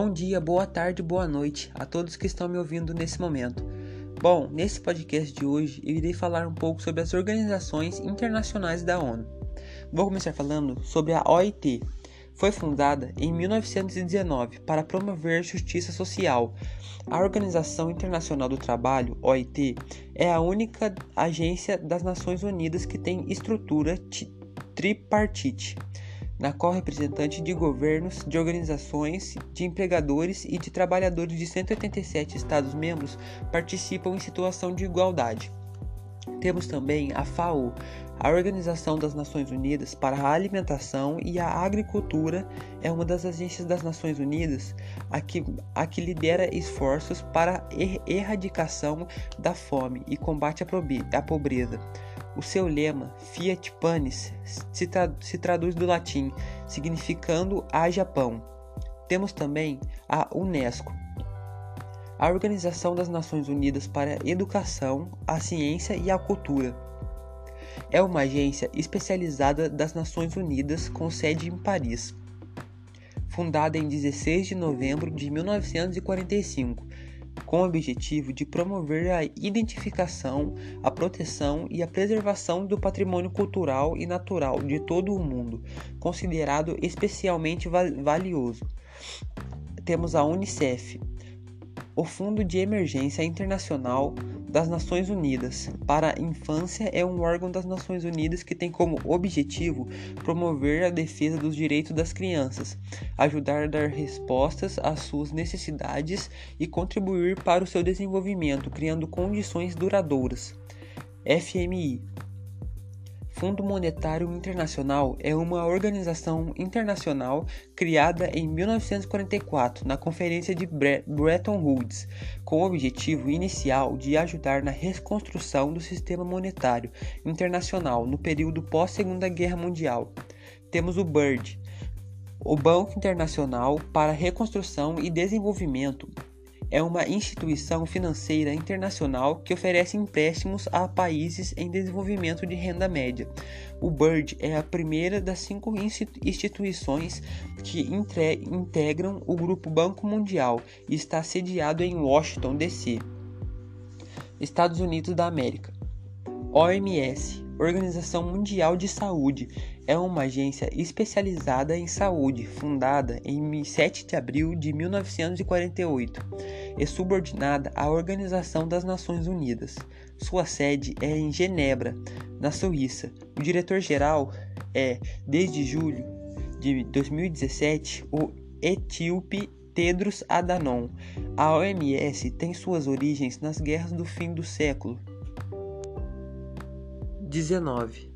Bom dia, boa tarde, boa noite a todos que estão me ouvindo nesse momento. Bom, nesse podcast de hoje eu irei falar um pouco sobre as organizações internacionais da ONU. Vou começar falando sobre a OIT. Foi fundada em 1919 para promover justiça social. A Organização Internacional do Trabalho, OIT, é a única agência das Nações Unidas que tem estrutura tripartite na qual representantes de governos, de organizações, de empregadores e de trabalhadores de 187 Estados-membros participam em situação de igualdade. Temos também a FAO, a Organização das Nações Unidas para a Alimentação e a Agricultura, é uma das agências das Nações Unidas a que, a que lidera esforços para a erradicação da fome e combate à pobreza. O seu lema, Fiat Panis, se, tra se traduz do latim, significando a Japão. Temos também a Unesco, a Organização das Nações Unidas para a Educação, a Ciência e a Cultura. É uma agência especializada das Nações Unidas com sede em Paris. Fundada em 16 de novembro de 1945, com o objetivo de promover a identificação, a proteção e a preservação do patrimônio cultural e natural de todo o mundo, considerado especialmente valioso. Temos a Unicef, o Fundo de Emergência Internacional das Nações Unidas para a Infância é um órgão das Nações Unidas que tem como objetivo promover a defesa dos direitos das crianças, ajudar a dar respostas às suas necessidades e contribuir para o seu desenvolvimento, criando condições duradouras. FMI Fundo Monetário Internacional é uma organização internacional criada em 1944 na Conferência de Bretton Woods, com o objetivo inicial de ajudar na reconstrução do sistema monetário internacional no período pós-Segunda Guerra Mundial. Temos o BIRD, o Banco Internacional para Reconstrução e Desenvolvimento, é uma instituição financeira internacional que oferece empréstimos a países em desenvolvimento de renda média. O BIRD é a primeira das cinco instituições que integram o Grupo Banco Mundial e está sediado em Washington, D.C. Estados Unidos da América. OMS Organização Mundial de Saúde é uma agência especializada em saúde, fundada em 7 de abril de 1948 e subordinada à Organização das Nações Unidas. Sua sede é em Genebra, na Suíça. O diretor-geral é, desde julho de 2017, o etíope Tedros Adhanom. A OMS tem suas origens nas guerras do fim do século 19